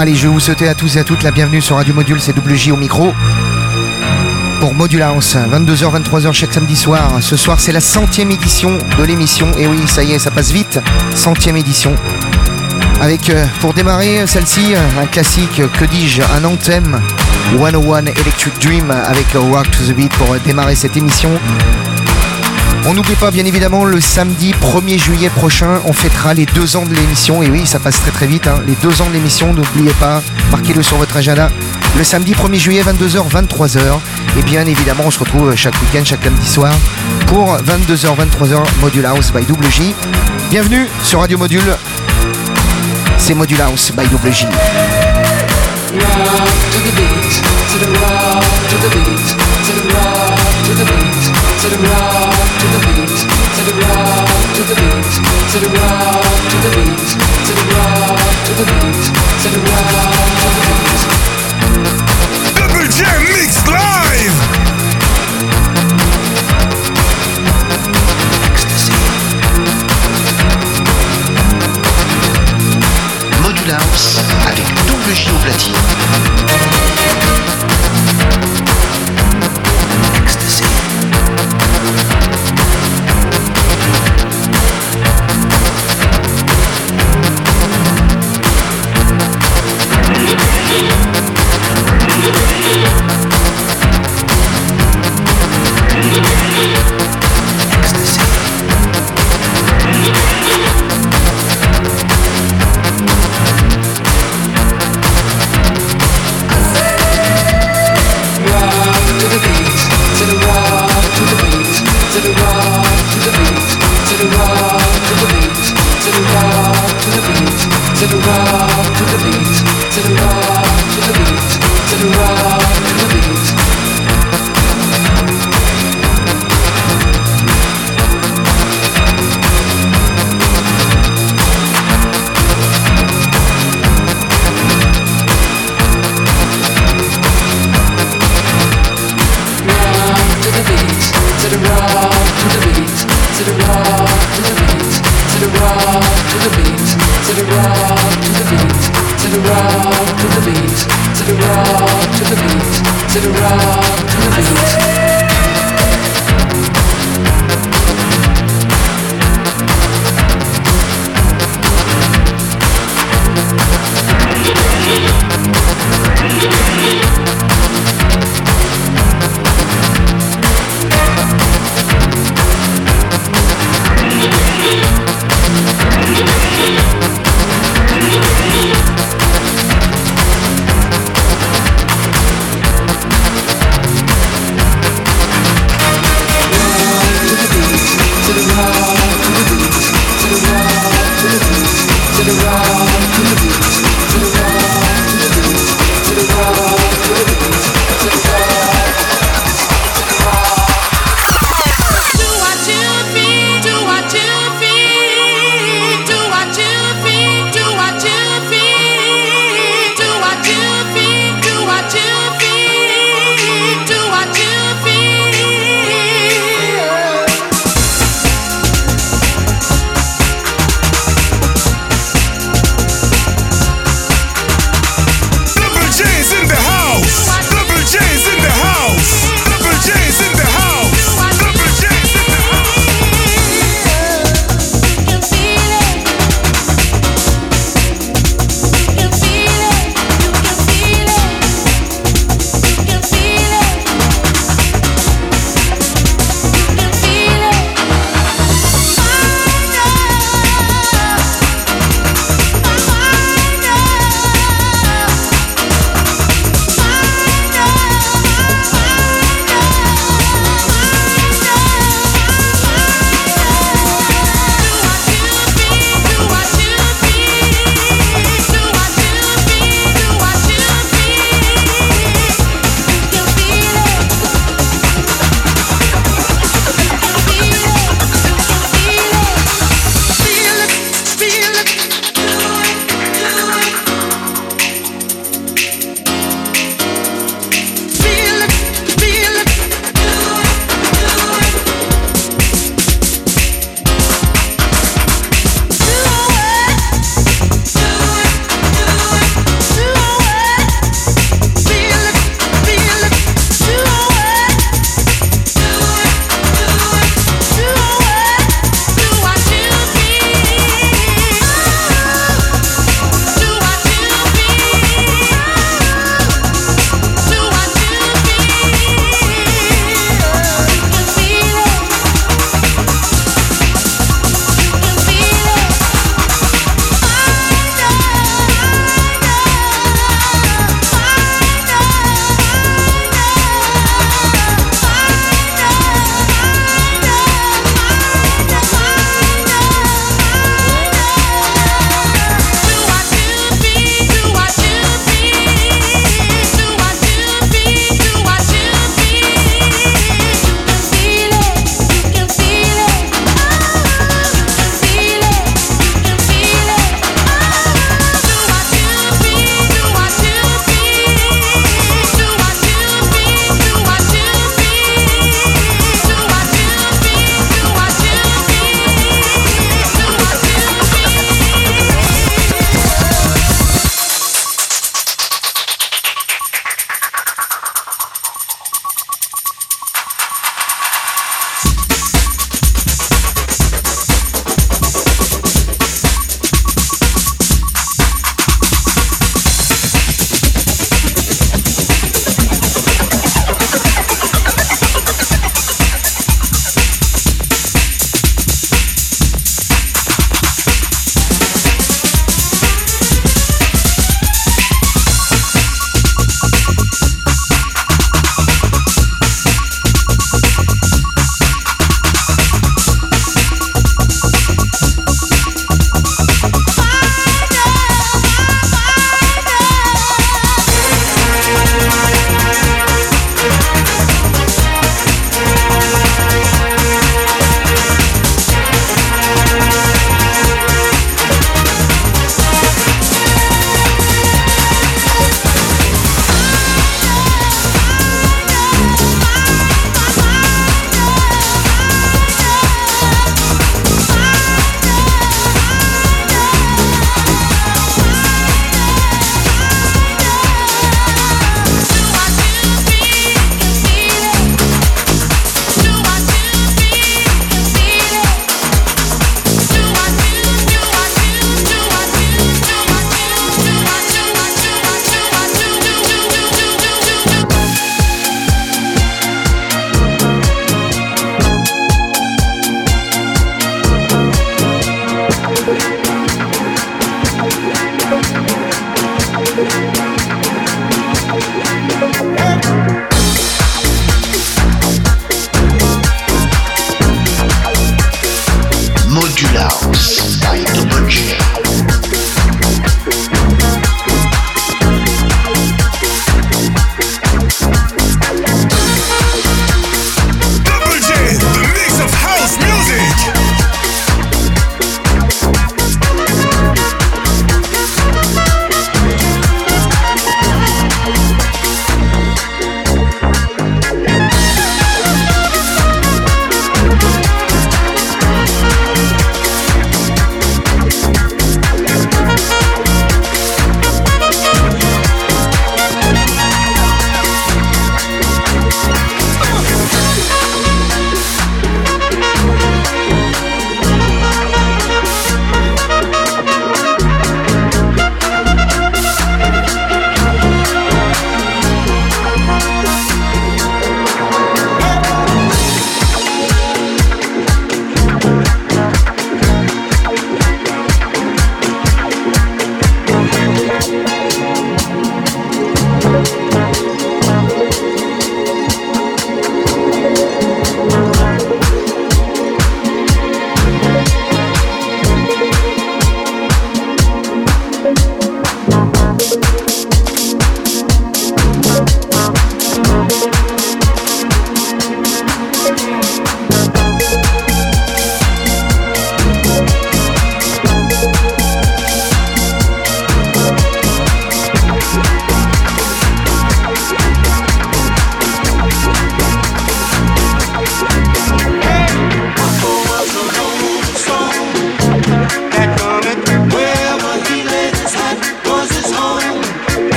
Allez, je vais vous souhaiter à tous et à toutes la bienvenue sur Radio Module, c'est WJ au micro. Pour Module House, 22h, 23h chaque samedi soir. Ce soir, c'est la centième édition de l'émission. Et oui, ça y est, ça passe vite. Centième édition. Avec, euh, pour démarrer celle-ci, un classique, que dis-je, un anthem 101 Electric Dream avec Rock to the Beat pour démarrer cette émission. On n'oublie pas bien évidemment le samedi 1er juillet prochain, on fêtera les deux ans de l'émission. Et oui, ça passe très très vite, hein. les deux ans de l'émission, n'oubliez pas, marquez-le sur votre agenda. Le samedi 1er juillet, 22h, 23h. Et bien évidemment, on se retrouve chaque week-end, chaque samedi soir pour 22h, 23h, Module House by WJ. Bienvenue sur Radio Module. C'est Module House by the rock avec double J au platine.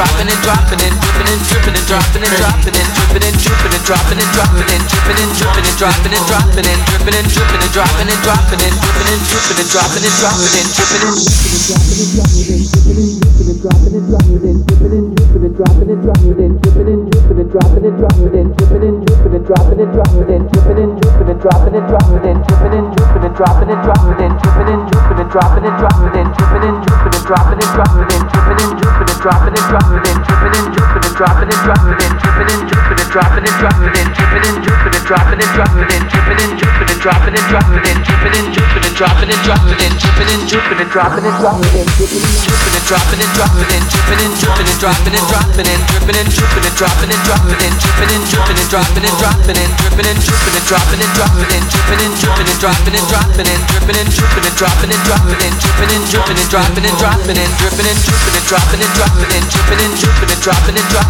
And dropping and dripping and dripping and dropping and dropping and dripping and dripping and dropping and dropping and dripping and dripping and dropping and dropping and dripping and dripping and dropping and dropping and dripping and dripping and dropping and dropping and dripping and dripping and dropping and dropping and dripping and dripping and dropping and dropping and dripping and dripping and dropping and dropping and dripping and dripping and dropping and dropping and dripping and dripping and dropping and dropping and dripping and dripping and dropping and dropping and dripping and dripping and dropping and dropping and dripping and dripping dropping and dropping and dripping and dripping dropping and dropping and dripping and dripping and dropping and dropping and dripping and dripping and dropping and dropping and dripping and dripping and dropping and dropping and dripping and dripping and dropping and dropping and dripping and dripping and dropping and dropping and dripping and dripping and dropping and dropping and dripping and dripping and dropping and dropping and dripping and dripping and dropping and dropping and dripping and dripping and dropping and dropping and dripping and dripping and dropping and dropping and dripping and dripping and dropping and dropping and dripping and dripping and dropping and dropping and dripping and dripping and dropping and dropping and dripping and dripping and dropping and dropping and dripping and dripping and dropping and dropping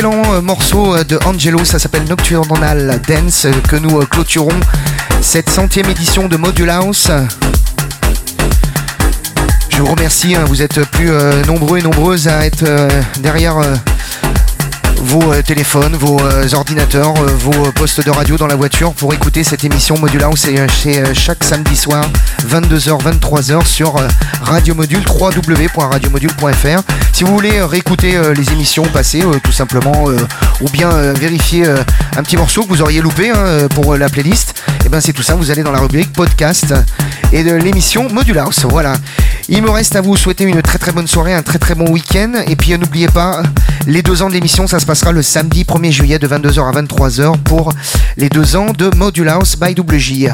excellent euh, morceau euh, de Angelo, ça s'appelle Nocturnal Dance, que nous clôturons cette centième édition de Module House. Je vous remercie, hein, vous êtes plus nombreux et nombreuses à être derrière vos euh, téléphones, vos euh, ordinateurs, euh, vos postes de radio dans la voiture pour écouter cette émission Module House chaque samedi soir 22h 23h sur Radio Module www.radiomodule.fr. Si vous voulez réécouter les émissions passées tout simplement ou bien vérifier un petit morceau que vous auriez loupé hein, pour la playlist, eh ben c'est tout ça, vous allez dans la rubrique podcast et de l'émission Module House. Voilà. Il me reste à vous souhaiter une très très bonne soirée, un très très bon week-end. Et puis n'oubliez pas, les deux ans de l'émission, ça se passera le samedi 1er juillet de 22h à 23h pour les deux ans de Module House by WJ.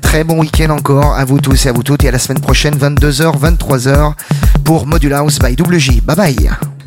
Très bon week-end encore à vous tous et à vous toutes. Et à la semaine prochaine, 22h, 23h pour Module House by WJ. Bye bye